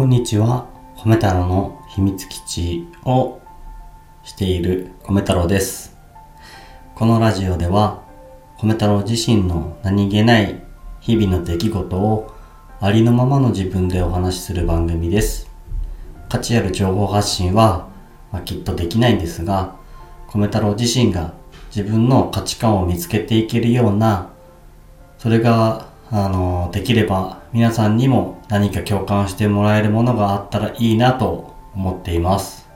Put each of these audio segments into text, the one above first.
こんにちは。米太郎の秘密基地をしている米太郎です。このラジオでは、米太郎自身の何気ない日々の出来事をありのままの自分でお話しする番組です。価値ある情報発信は、まあ、きっとできないんですが、米太郎自身が自分の価値観を見つけていけるようなそれが、あの、できれば皆さんにも何か共感してもらえるものがあったらいいなと思っています。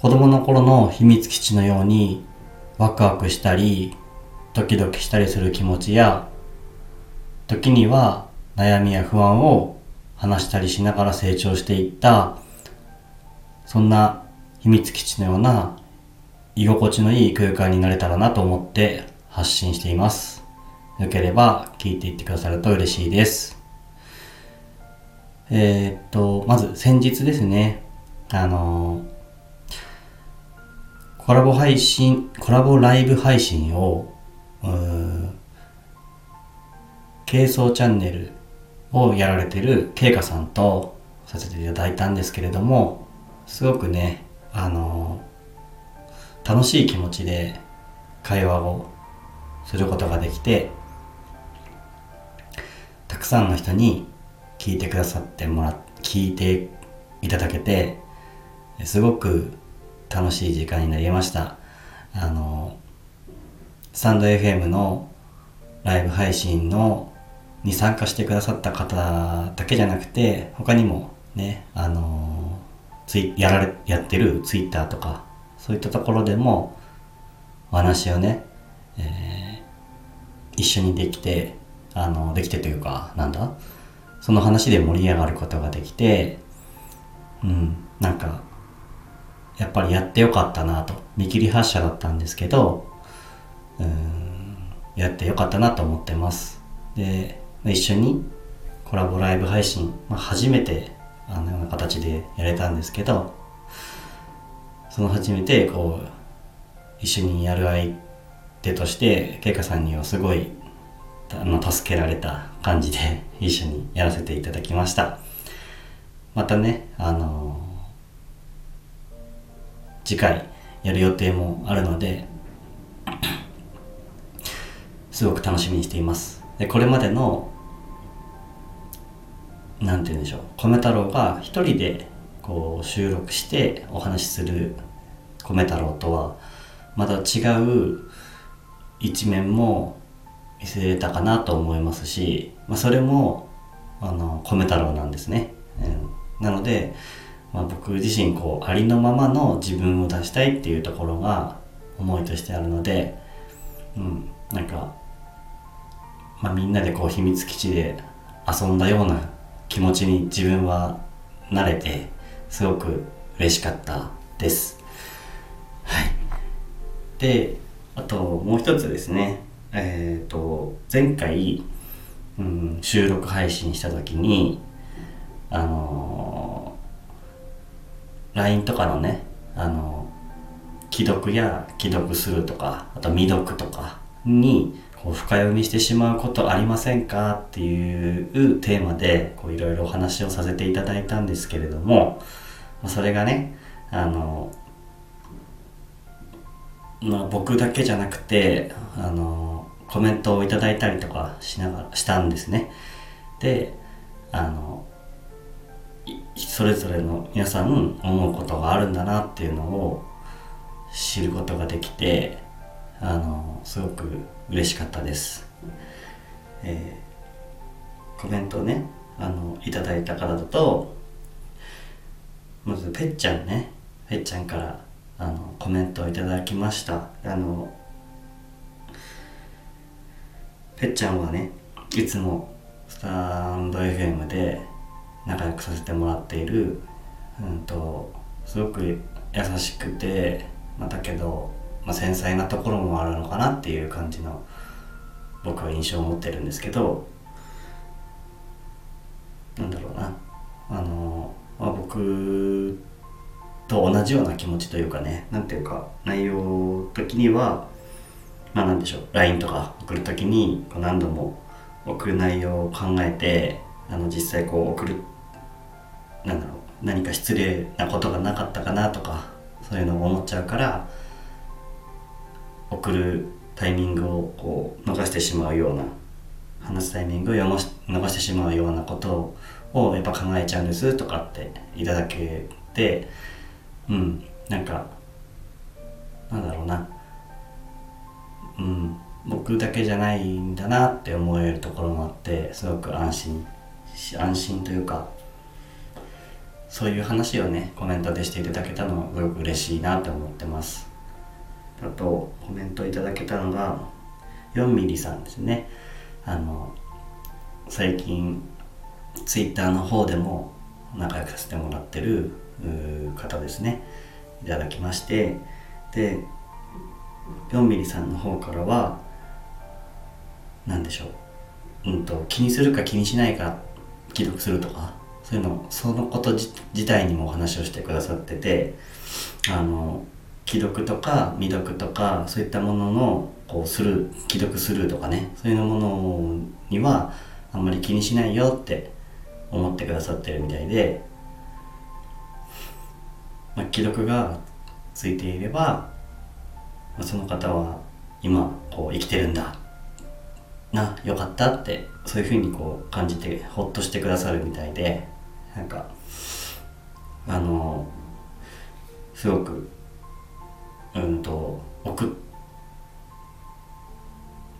子供の頃の秘密基地のようにワクワクしたり、ドキドキしたりする気持ちや、時には悩みや不安を話したりしながら成長していった、そんな秘密基地のような居心地のいい空間になれたらなと思って発信しています。よければ聞いていってくださると嬉しいです。えーっと、まず先日ですね、あのコラボ配信、コラボライブ配信を、うー軽装チャンネルをやられてるケイカさんとさせていただいたんですけれども、すごくね、あの楽しい気持ちで会話をすることができて、くさんの人に聞いてくださってもら聞いていただけてすごく楽しい時間になりました。あのスタンド FM のライブ配信のに参加してくださった方だけじゃなくて他にもねあのツイやられやってるツイッターとかそういったところでもお話をね、えー一緒にできてあのできてというかなんだ？その話で盛り上がることができてうんなんかやっぱりやってよかったなと。見切り発車だったんですけどうんやってよかったなと思ってます。で一緒にコラボライブ配信、まあ、初めてあのような形でやれたんですけどその初めてこう一緒にやる相手としてケイカさんにはすごいあの助けられた感じで 一緒にやらせていただきました。またねあの次回やる予定もあるので すごく楽しみにしています。でこれまでのなんて言うんでしょう米太郎が一人でこう収録してお話しする米太郎とはまた違う一面も見せれたかなと思いますし、まあ、それもあの米太郎なんですね、うん、なので、まあ、僕自身こうありのままの自分を出したいっていうところが思いとしてあるので、うん、なんか、まあ、みんなでこう秘密基地で遊んだような気持ちに自分は慣れてすごく嬉しかったです。はい。であともう一つですね。えっ、と前回、うん、収録配信した時にあのー LINE とかのねあの既読や既読するとかあと未読とかにこう深読みしてしまうことありませんか？っていうテーマでこういろいろお話をさせていただいたんですけれどもそれがねあのまあ、僕だけじゃなくてあのコメントをいただいたりとかしながらしたんですね。であのそれぞれの皆さん思うことがあるんだなっていうのを知ることができてあのすごく嬉しかったです、えーコメントをねあのいただいた方だとまずぺっちゃんねぺっちゃんからあのコメントをいただきました。あのぺっちゃんはねいつもスタンド FM で仲良くさせてもらっているうんとすごく優しくて、まあ、だけど、まあ、繊細なところもあるのかなっていう感じの僕は印象を持ってるんですけどなんだろうな。あの、まあ、僕と同じような気持ちというかねなんていうか内容的にはまあなんでしょう LINE とか送るときにこう何度も送る内容を考えてあの実際こう送るなんだろう何か失礼なことがなかったかなとかそういうのを思っちゃうから送るタイミングをこう逃してしまうような話すタイミングを逃してしまうようなことをやっぱ考えちゃうんですとかっていただけてうんなんかなんだろうなうん。僕だけじゃないんだなって思えるところもあってすごく安心安心というかそういう話をねコメントでしていただけたのはすごく嬉しいなって思ってます。あとコメントいただけたのが4ミリさんですね。あの最近ツイッターの方でも仲良くさせてもらってる方ですね。いただきましてで4ミリさんの方からは何でしょう、うんと、気にするか気にしないか既読するとかそういうのそのこと自体にもお話をしてくださっててあの既読とか未読とかそういったもののこうする既読するとかねそういうものにはあんまり気にしないよって思ってくださってるみたいで、まあ、既読がついていれば、その方は今こう生きてるんだ。なよかったってそういうふうにこう感じてほっとしてくださるみたいでなんかあのすごくうんと送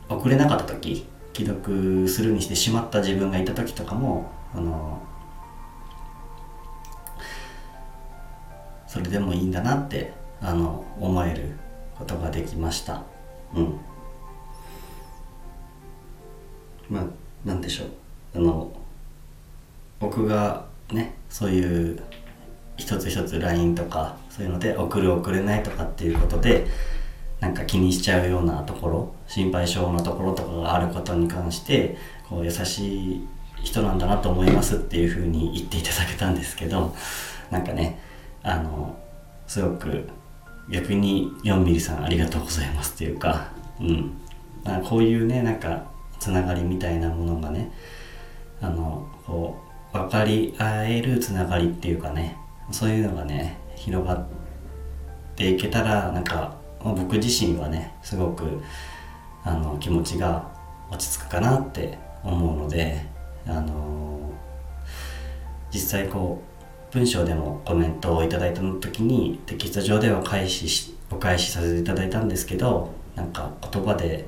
送れなかった時既読するにしてしまった自分がいた時とかもあのそれでもいいんだなってあの思えることができました。うん。まあなんでしょう。あの僕がねそういう一つ一つ LINE とかそういうので送る送れないとかっていうことでなんか気にしちゃうようなところ心配性なところとかがあることに関してこう優しい人なんだなと思いますっていうふうに言っていただけたんですけどなんかねあのすごく逆に4ミリさんありがとうございますっていうかうん。まあ、こういうねなんかつながりみたいなものがねあのこう分かり合えるつながりっていうかねそういうのがね広がっていけたらなんか僕自身はねすごくあの気持ちが落ち着くかなって思うのであの実際こう文章でもコメントをいただいた時にテキスト上では返しお返しさせていただいたんですけどなんか言葉で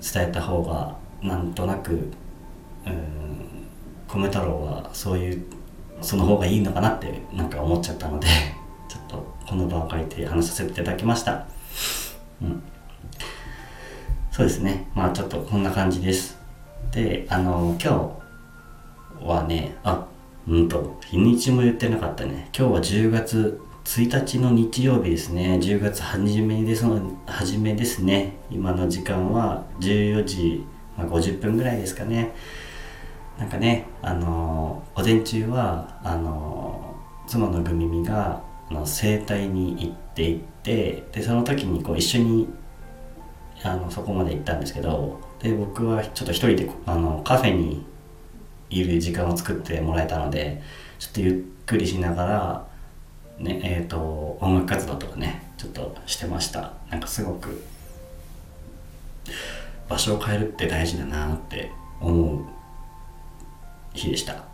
伝えた方がなんとなくうん米太郎はそういうその方がいいのかなってなんか思っちゃったので ちょっとこの場を借りて話させていただきました。うん。そうですね。まあちょっとこんな感じです。であの今日はねあうんと日にちも言ってなかったね。今日は10月1日の日曜日ですね。10月初めですの初めですね。今の時間は14時、まあ、50分ぐらいですかね。なんかねあの午前中はあの妻のぐみみがあの整体に行っていってでその時にこう一緒にあのそこまで行ったんですけどで僕はちょっと一人であのカフェにいる時間を作ってもらえたのでちょっとゆっくりしながらねえーと、音楽活動とかねちょっとしてました。なんかすごく場所を変えるって大事だなって思う日でした。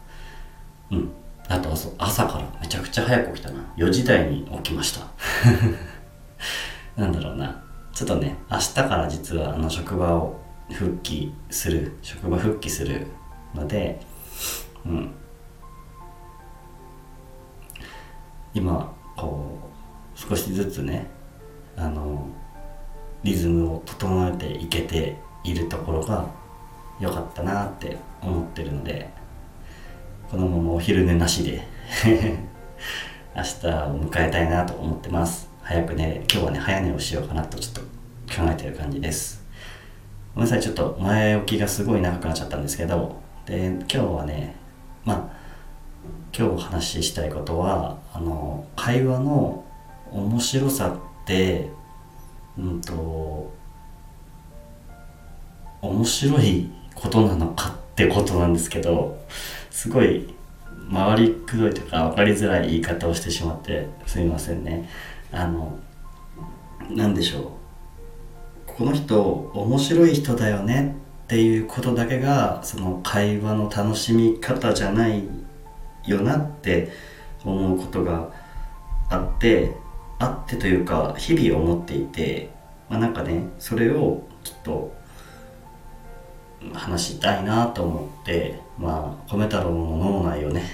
うん。あと朝からめちゃくちゃ早く起きたな。4時台に起きました。なんだろうな。ちょっとね明日から実はあの職場を復帰する職場復帰するのでうん。今こう少しずつねあのリズムを整えていけているところが良かったなって思ってるのでこのままお昼寝なしで 明日を迎えたいなと思ってます。早くね今日はね早寝をしようかなとちょっと考えてる感じです。ごめんなさいちょっと前置きがすごい長くなっちゃったんですけどで今日はねまあ今日お話ししたいことはあの会話の面白さってうんと面白いことなのかってことなんですけどすごい回りくどいというか分かりづらい言い方をしてしまってすみませんね。あの何でしょう。この人面白い人だよねっていうことだけがその会話の楽しみ方じゃないよなって思うことがあってあってというか日々思っていて、まあ、なんかねそれをちょっと話したいなと思ってまあ米太郎の脳内をね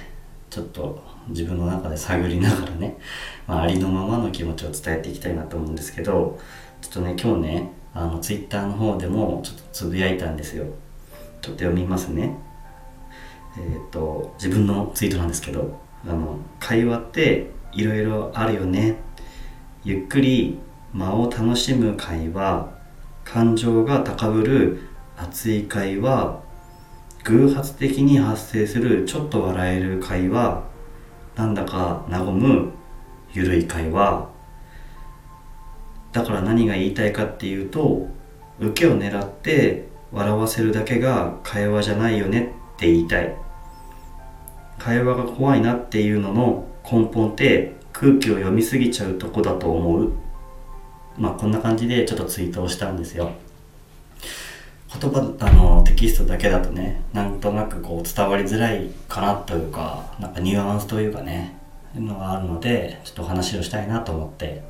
ちょっと自分の中で探りながらね、まあ、ありのままの気持ちを伝えていきたいなと思うんですけどちょっとね今日ねあのツイッターの方でもちょっとつぶやいたんですよ。ちょっと読みますね。えっ、ー、と自分のツイートなんですけどあの会話っていろいろあるよね。ゆっくり間を楽しむ会話。感情が高ぶる熱い会話。偶発的に発生するちょっと笑える会話。なんだか和むゆるい会話。だから何が言いたいかっていうと受けを狙って笑わせるだけが会話じゃないよねって言いたい。会話が怖いなっていうのの根本って空気を読みすぎちゃうとこだと思う。まあこんな感じでちょっとツイートをしたんですよ。言葉あのテキストだけだとねなんとなくこう伝わりづらいかなというかなんかニュアンスというかねいうのがあるのでちょっとお話をしたいなと思って。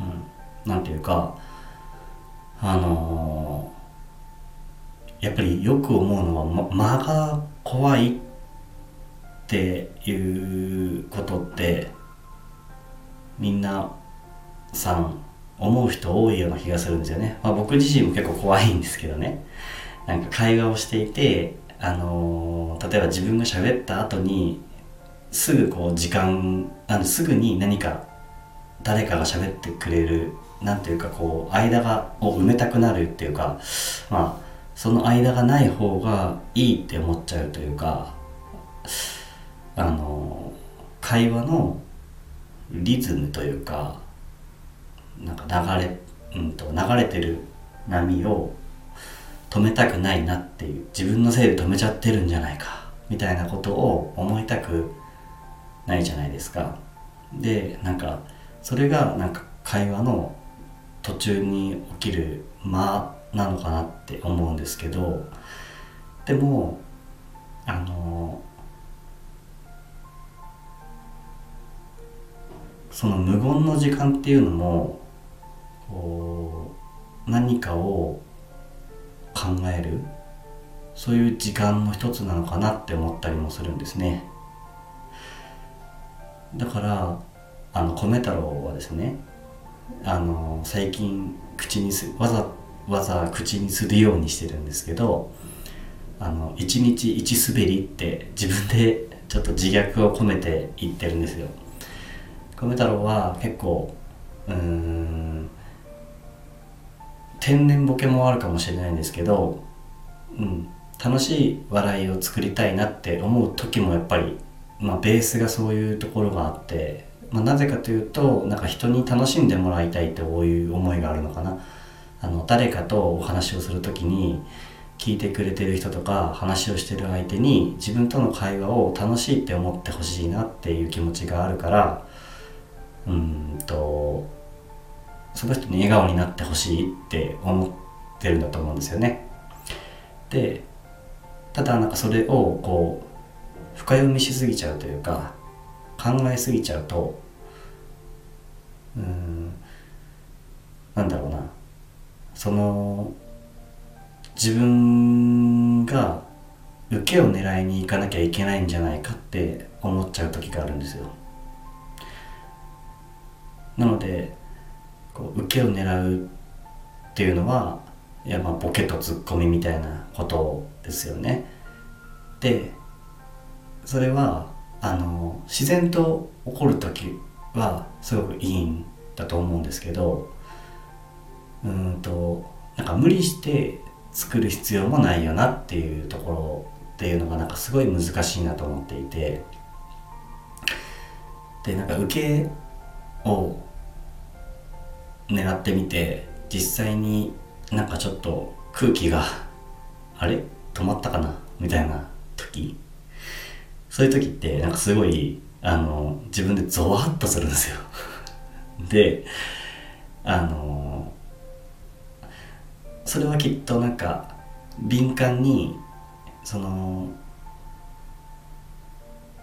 うん。なんていうかあのー、やっぱりよく思うのは、ま、間が怖いっていうことってみんなさん思う人多いような気がするんですよね、まあ、僕自身も結構怖いんですけどね。なんか会話をしていてあのー、例えば自分が喋った後にすぐこう時間あのすぐに何か誰かが喋ってくれるなんていうかこう間がを埋めたくなるっていうかまあその間がない方がいいって思っちゃうというかあの会話のリズムというかなんか流れ,、うんと、流れてる波を止めたくないなっていう自分のせいで止めちゃってるんじゃないかみたいなことを思いたくないじゃないですか。でなんかそれがなんか会話の途中に起きる間なのかなって思うんですけどでもあのその無言の時間っていうのもこう何かを考えるそういう時間の一つなのかなって思ったりもするんですね。だからあの米太郎はですねあの最近口にすわざわざ口にするようにしてるんですけどあの1日1滑りって自分でちょっと自虐を込めて言ってるんですよ。米太郎は結構うん天然ボケもあるかもしれないんですけど、うん、楽しい笑いを作りたいなって思う時もやっぱり、まあ、ベースがそういうところがあって、まあ、なぜかというとなんか人に楽しんでもらいたいってこういう思いがあるのかな。あの誰かとお話をする時に聞いてくれてる人とか話をしてる相手に自分との会話を楽しいって思ってほしいなっていう気持ちがあるからうんとその人に笑顔になってほしいって思ってるんだと思うんですよね。でただなんかそれをこう深読みしすぎちゃうというか考えすぎちゃうとうんなんだろうなその自分が受けを狙いに行かなきゃいけないんじゃないかって思っちゃう時があるんですよ。なのでこう受けを狙うっていうのはいやまあボケとツッコミみたいなことですよね。でそれはあの自然と起こる時はすごくいいんだと思うんですけどうんとなんか無理して作る必要もないよなっていうところっていうのがなんかすごい難しいなと思っていてでなんか受けを狙ってみて実際になんかちょっと空気があれ？止まったかな？みたいな時。そういう時ってなんかすごいあの自分でゾワッとするんですよ。であのそれはきっとなんか敏感にその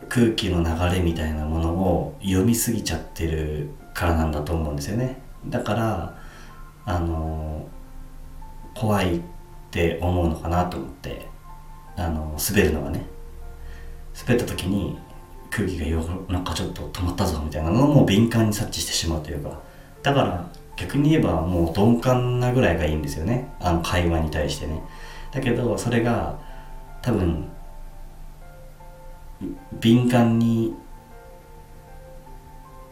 空気の流れみたいなものを読みすぎちゃってるからなんだと思うんですよね。だからあの怖いって思うのかなと思ってあの滑るのがね。滑った時に空気がよなんかちょっと止まったぞみたいなのをもう敏感に察知してしまうというか。だから逆に言えばもう鈍感なぐらいがいいんですよね。あの会話に対してね。だけどそれが多分敏感に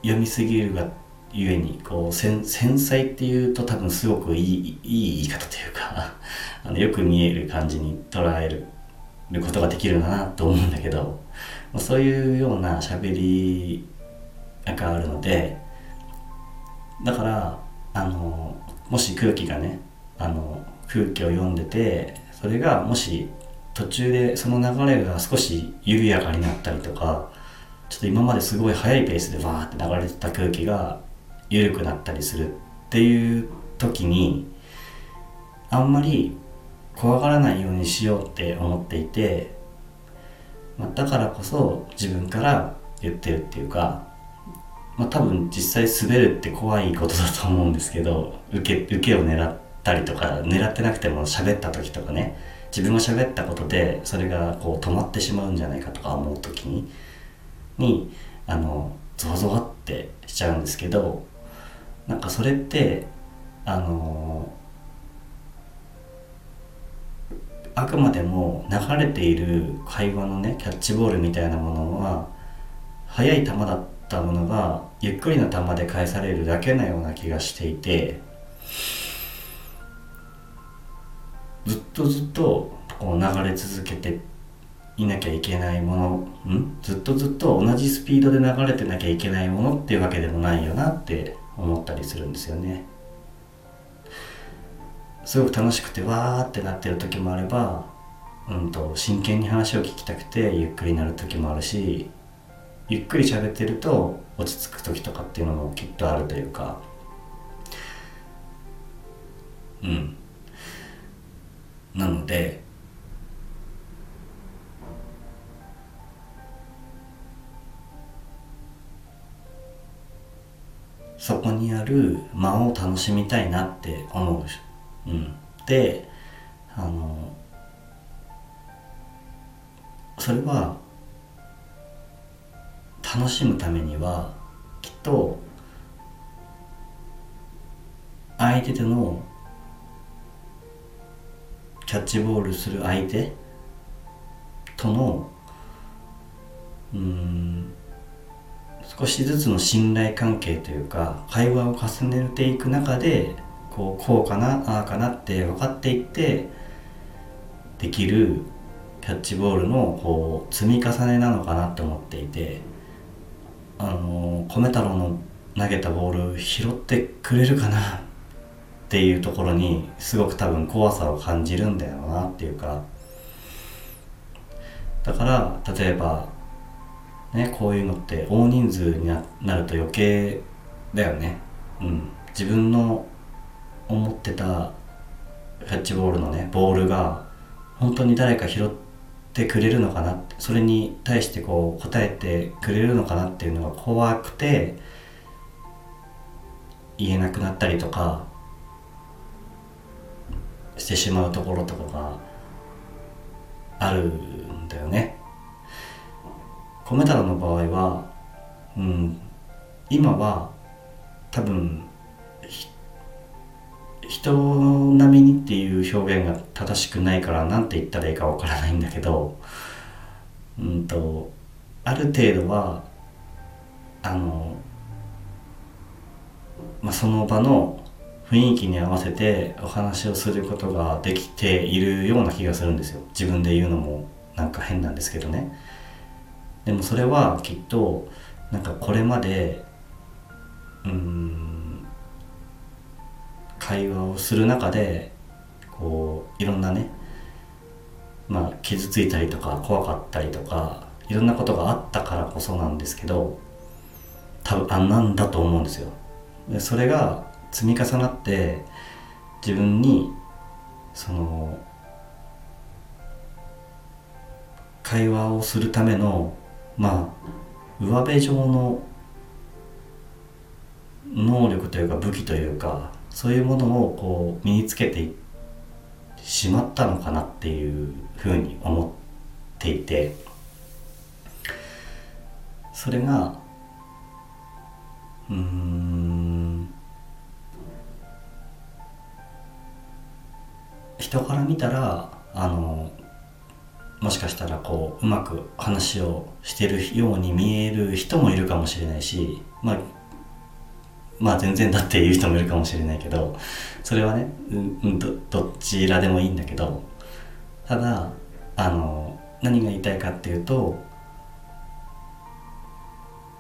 読みすぎるがゆえにこう繊細っていうと多分すごくいいいい言い方というか あのよく見える感じに捉えることができるんだなと思うんだけど。そういうような喋りがあるのでだからあのもし空気がねあの空気を読んでてそれがもし途中でその流れが少し緩やかになったりとかちょっと今まですごい速いペースでバーって流れてた空気が緩くなったりするっていう時にあんまり怖がらないようにしようって思っていて、まあ、だからこそ自分から言ってるっていうか、まあ、多分実際滑るって怖いことだと思うんですけど受け受けを狙ったりとか狙ってなくても喋った時とかね自分が喋ったことでそれがこう止まってしまうんじゃないかとか思う時ににあのゾワゾワってしちゃうんですけどなんかそれってあのあくまでも流れている会話のねキャッチボールみたいなものは速い球だったものがゆっくりな球で返されるだけのような気がしていてずっとずっとこう流れ続けていなきゃいけないものん？ずっとずっと同じスピードで流れてなきゃいけないものっていうわけでもないよなって思ったりするんですよね。すごく楽しくてわーってなってる時もあればうんと真剣に話を聞きたくてゆっくりなる時もあるしゆっくり喋ってると落ち着く時とかっていうのもきっとあるというか。うん。なのでそこにある間を楽しみたいなって思う、うん、であのそれは楽しむためにはきっと相手とのキャッチボールする相手とのうん少しずつの信頼関係というか会話を重ねていく中でこうこうかなああかなって分かっていってできるキャッチボールのこう積み重ねなのかなって思っていてあの米太郎の投げたボール拾ってくれるかなっていうところにすごく多分怖さを感じるんだよなっていうかだから例えばねこういうのって大人数になると余計だよね。うん。自分の思ってたキャッチボールのねボールが本当に誰か拾ってくれるのかなそれに対してこう答えてくれるのかなっていうのが怖くて言えなくなったりとかしてしまうところとかがあるんだよね。米太郎の場合は、うん、今は多分人並みにっていう表現が正しくないから何て言ったらいいかわからないんだけど、うんと、ある程度はあの、まあ、その場の雰囲気に合わせてお話をすることができているような気がするんですよ。自分で言うのもなんか変なんですけどね。でもそれはきっとなんかこれまでうん会話をする中でこういろんなねまあ傷ついたりとか怖かったりとかいろんなことがあったからこそなんですけど多分あなんだと思うんですよ。でそれが積み重なって自分にその会話をするためのまあ上辺上の能力というか武器というかそういうものをこう身につけてしまったのかなっていうふうに思っていてそれがうん人から見たらあのもしかしたらこううまく話をしてるように見える人もいるかもしれないしまあまあ全然だっていう人もいるかもしれないけどそれはね、うん、どどちらでもいいんだけどただあの何が言いたいかっていうと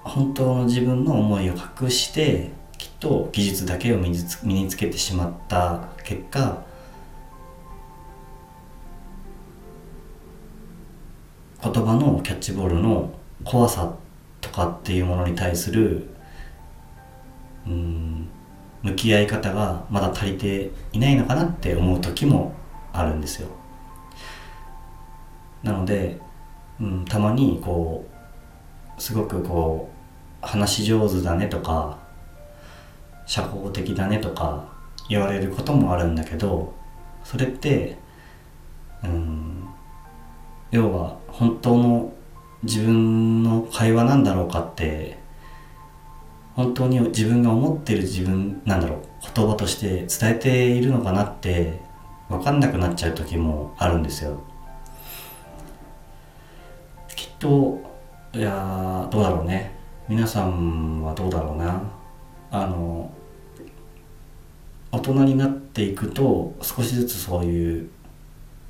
本当の自分の思いを隠してきっと技術だけを身につ身につけてしまった結果言葉のキャッチボールの怖さとかっていうものに対するうん。向き合い方がまだ足りていないのかなって思う時もあるんですよ。なので、うん、たまにこうすごくこう話し上手だねとか社交的だねとか言われることもあるんだけどそれってうん要は本当の自分の会話なんだろうかって本当に自分が思ってる自分なんだろう。言葉として伝えているのかなって分かんなくなっちゃう時もあるんですよ。きっといやどうだろうね。皆さんはどうだろうな。あの大人になっていくと少しずつそういう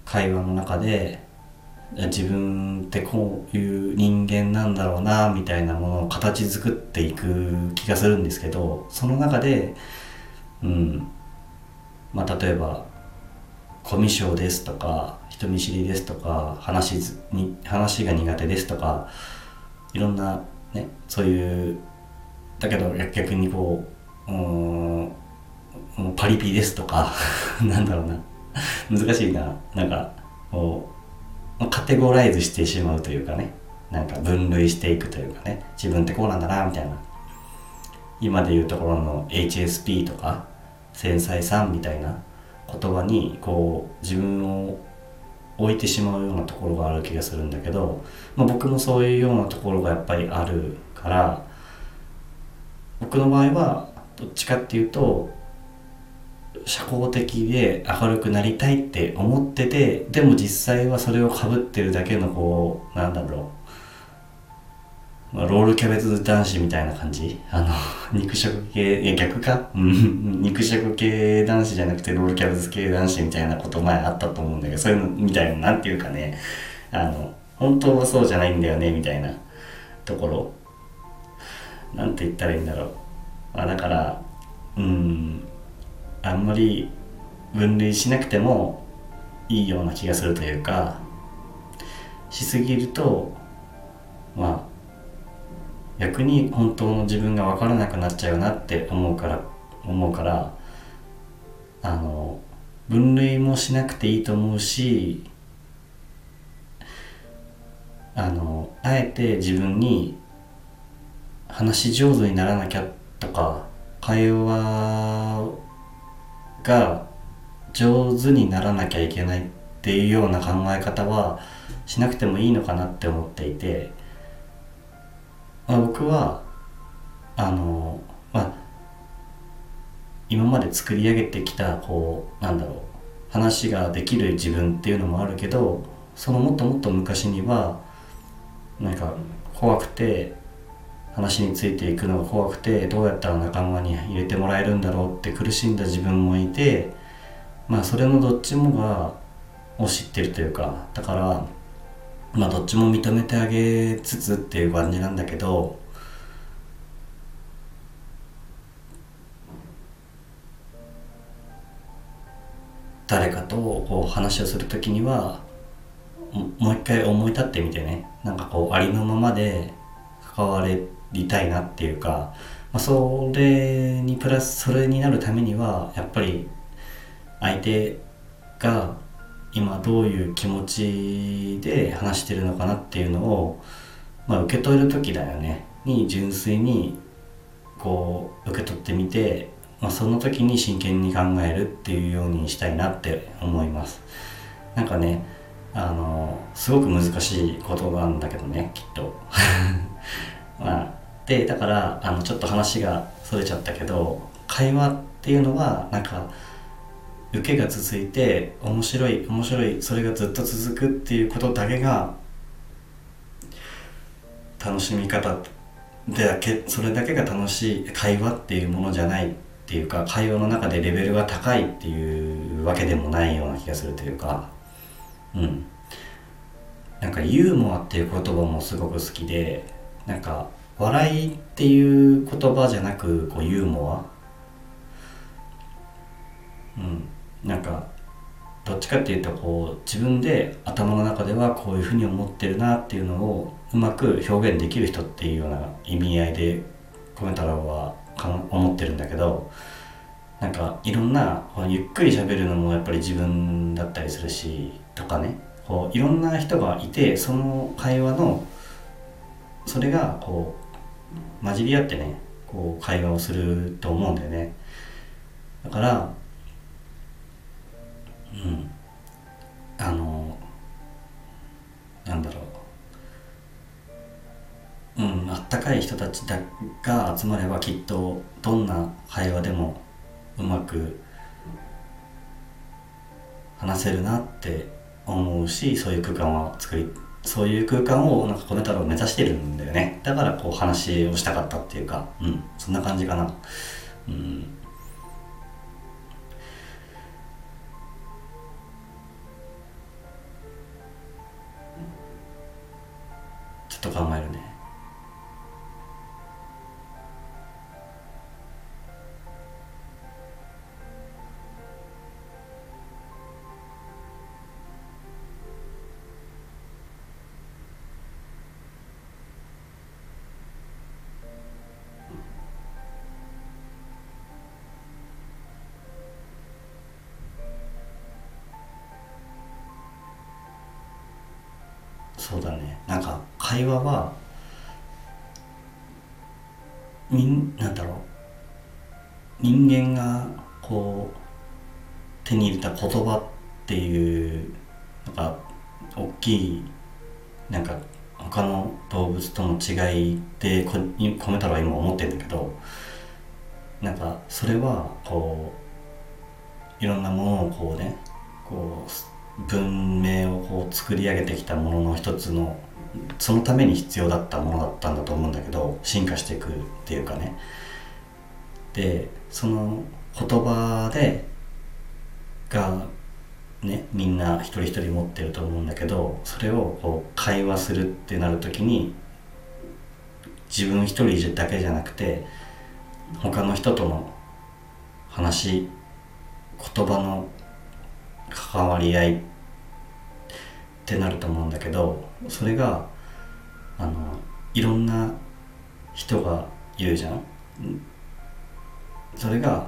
会話の中で自分ってこういう人間なんだろうなみたいなものを形作っていく気がするんですけどその中でうんまあ例えばコミュ障ですとか人見知りですとか話に話が苦手ですとかいろんなねそういうだけど逆にこううんパリピですとか なんだろうな。難しいな。なんかこうカテゴライズしてしまうというかね。なんか分類していくというかね。自分ってこうなんだなみたいな。今でいうところの HSP とか繊細さんみたいな言葉にこう自分を置いてしまうようなところがある気がするんだけど、まあ、僕もそういうようなところがやっぱりあるから僕の場合はどっちかっていうと社交的で明るくなりたいって思っててでも実際はそれをかぶってるだけのこうなんだろう、まあ、ロールキャベツ男子みたいな感じ？あの 肉食系いや逆か？肉食系男子じゃなくてロールキャベツ系男子みたいなこと前あったと思うんだけどそういうのみたいななんていうかね。あの本当はそうじゃないんだよねみたいなところ。なんて言ったらいいんだろう。あだからうん。あんまり分類しなくてもいいような気がするというかしすぎるとまあ逆に本当の自分が分からなくなっちゃうなって思うから思うからあの分類もしなくていいと思うしあのあえて自分に話し上手にならなきゃとか会話が上手にならなきゃいけないっていうような考え方はしなくてもいいのかなって思っていて、まあ、僕はあのまあ今まで作り上げてきたこうなんだろう話ができる自分っていうのもあるけどそのもっともっと昔にはなんか怖くて話についていくのが怖くてどうやったら仲間に入れてもらえるんだろうって苦しんだ自分もいてまあそれのどっちもがを知ってるというかだからまあどっちも認めてあげつつっていう感じなんだけど誰かとこう話をする時にはもう一回思い立ってみてね。なんかこうありのままで関われりたいなっていうか、まあ、それにプラスそれになるためにはやっぱり相手が今どういう気持ちで話してるのかなっていうのを、まあ、受け取る時だよね。に純粋にこう受け取ってみて、まあ、その時に真剣に考えるっていうようにしたいなって思います。なんかねあのすごく難しいことなんだけどねきっと。まあでだからあのちょっと話がそれちゃったけど会話っていうのはなんか受けが続いて面白い面白いそれがずっと続くっていうことだけが楽しみ方だけそれだけが楽しい会話っていうものじゃないっていうか会話の中でレベルが高いっていうわけでもないような気がするというかうん。なんかユーモアっていう言葉もすごく好きでなんか笑いっていう言葉じゃなくこうユーモア？うん。なんかどっちかっていうとこう自分で頭の中ではこういうふうに思ってるなっていうのをうまく表現できる人っていうような意味合いでコメ太郎は思ってるんだけどなんかいろんなゆっくり喋るのもやっぱり自分だったりするしとかね。こういろんな人がいてその会話のそれがこう混じり合ってねこう会話をすると思うんだよね。だからうん。あのなんだろう。うんあったかい人たちだが集まればきっとどんな会話でもうまく話せるなって思うしそういう空間は作りそういう空間をなんか米太郎を目指してるんだよね。だからこう話をしたかったっていうかうんそんな感じかな。うん。会話はみんなんだろう。人間がこう手に入れた言葉っていうなんか大きい。なんか他の動物との違いってこ米太郎は今思ってるんだけどなんかそれはこういろんなものをこうねこう文明をこう作り上げてきたものの一つのそのために必要だったものだったんだと思うんだけど進化していくっていうかね。でその言葉でがねみんな一人一人持ってると思うんだけどそれをこう会話するってなる時に自分一人だけじゃなくて他の人との話言葉の関わり合いってなると思うんだけどそれがあのいろんな人がいるじゃん？それが、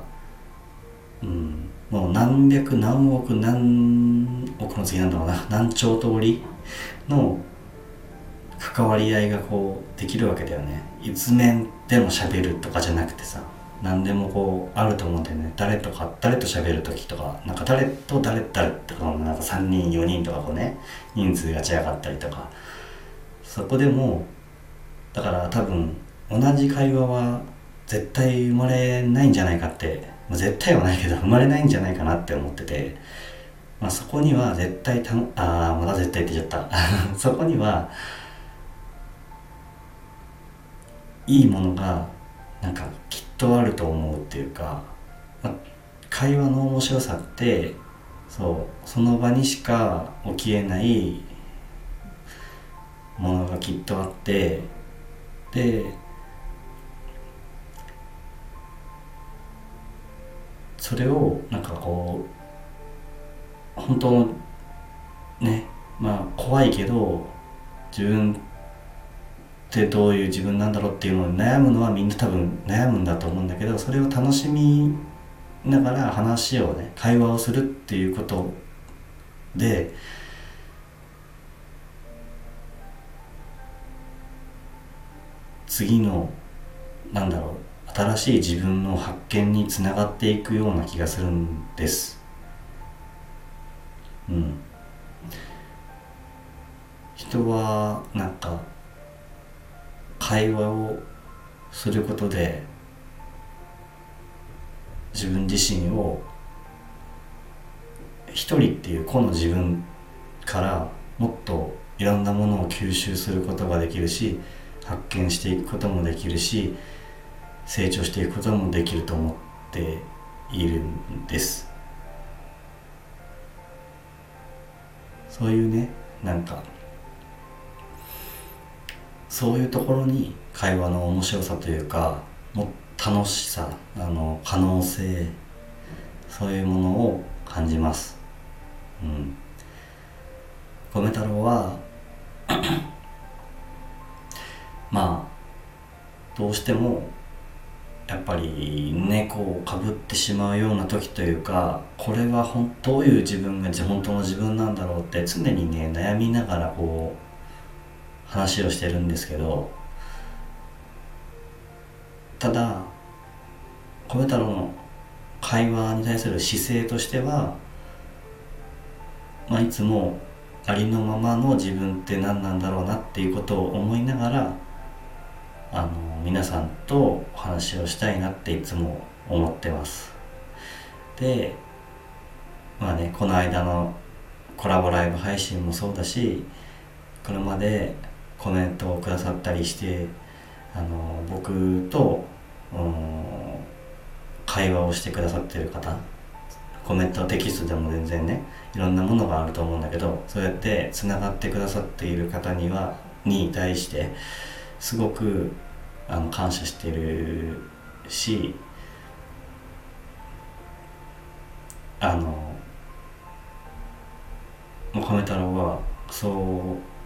うん、もう何百何億何億の次なんだろうな何兆通りの関わり合いがこうできるわけだよね。いつ面でも喋るとかじゃなくてさ。何でもこうあると思うんだよね。誰とか誰と喋る時とかなんか誰と誰誰とかなんか3人4人とかこうね人数が違かったりとか。そこでもだから多分同じ会話は絶対生まれないんじゃないかって、まあ、絶対はないけど生まれないんじゃないかなって思ってて、まあ、そこには絶対たああまだ絶対って言っちゃった。そこにはいいものがなんかきっとあると思うっていうか、まあ、会話の面白さってそうその場にしか起きえないものがきっとあってでそれをなんかこう本当ねまあ怖いけど自分ってどういう自分なんだろうっていうのを悩むのはみんな多分悩むんだと思うんだけどそれを楽しみながら話をね会話をするっていうことで次のなんだろう新しい自分の発見につながっていくような気がするんです。うん。人はなんか会話をすることで自分自身を一人っていう個の自分からもっといろんなものを吸収することができるし発見していくこともできるし成長していくこともできると思っているんです。そういうねなんかそういうところに会話の面白さというかも楽しさあの可能性そういうものを感じます。うん。米太郎は まあどうしてもやっぱり猫をかぶってしまうような時というかこれは本どういう自分が本当の自分なんだろうって常にね悩みながらこう話をしてるんですけどただ米太郎の会話に対する姿勢としては、まあ、いつもありのままの自分って何なんだろうなっていうことを思いながらあの皆さんとお話をしたいなっていつも思ってます。でまあねこの間のコラボライブ配信もそうだしこれまでコメントをくださったりしてあの僕と、うん、会話をしてくださってる方コメントテキストでも全然ねいろんなものがあると思うんだけどそうやってつながってくださっている方にはに対してすごくあの感謝してるしあの亀太郎はそう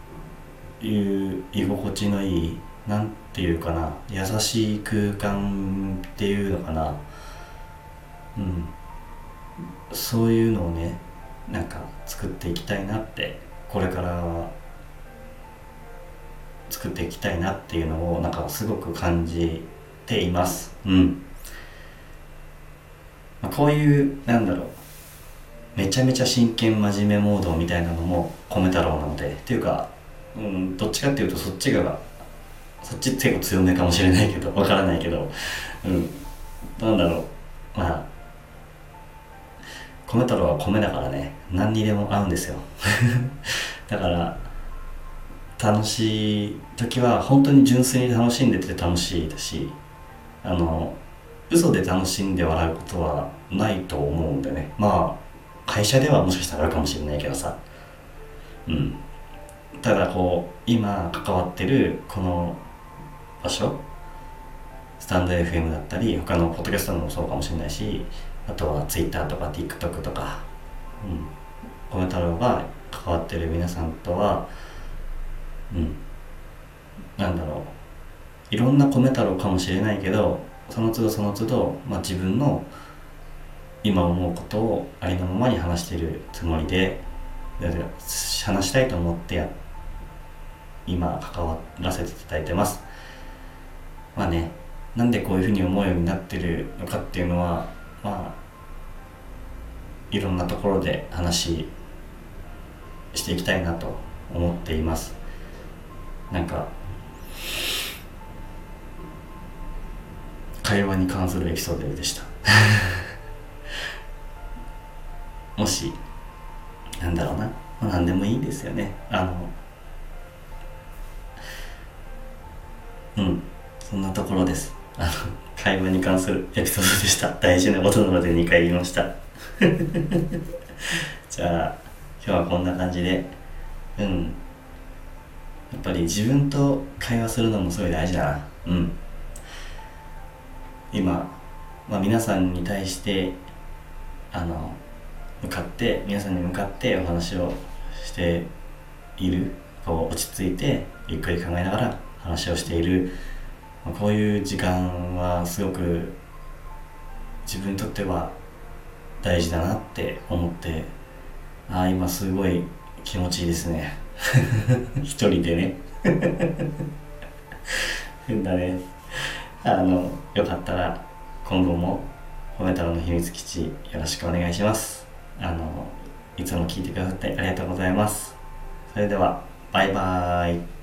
いう居心地のいいなんていうかな優しい空間っていうのかな。うん。そういうのをねなんか作っていきたいなってこれから作っていきたいなっていうのをなんかすごく感じています。うん、まあ、こういうなんだろうめちゃめちゃ真剣真面目モードみたいなのも米太郎なのでっていうか、うん、どっちかっていうとそっちがそっち結構強めかもしれないけど わからないけどうん。なんだろう。まあ米太郎は米だからね。何にでも合うんですよ。だから楽しい時は本当に純粋に楽しんでて楽しいだしあの嘘で楽しんで笑うことはないと思うんでね。まあ会社ではもしかしたらあるかもしれないけどさ。うん。ただこう今関わってるこの場所スタンド FM だったり他のポッドキャストもそうかもしれないしあとは Twitter とか TikTok とかうん米太郎が関わってる皆さんとはうんなんだろういろんな米太郎かもしれないけどその都度その都度、まあ、自分の今思うことをありのままに話しているつもりで話したいと思ってやって今関わらせていただいてます。まあねなんでこういうふうに思うようになってるのかっていうのはまあいろんなところで話していきたいなと思っています。なんか会話に関するエピソードでした。もしなんだろうな、まあ、何でもいいですよね。あのうん。そんなところです。あの会話に関するエピソードでした。大事なことなので2回言いました。じゃあ今日はこんな感じで。うん。やっぱり自分と会話するのもすごい大事だな。うん。今、まあ、皆さんに対してあの向かって皆さんに向かってお話をしているこう落ち着いてゆっくり考えながら話をしている、まあ、こういう時間はすごく自分にとっては大事だなって思ってああ今すごい気持ちいいですね。一人でね。変だね。あのよかったら今後も褒め太郎の秘密基地よろしくお願いします。あのいつも聞いてくださってありがとうございます。それではバイバーイ。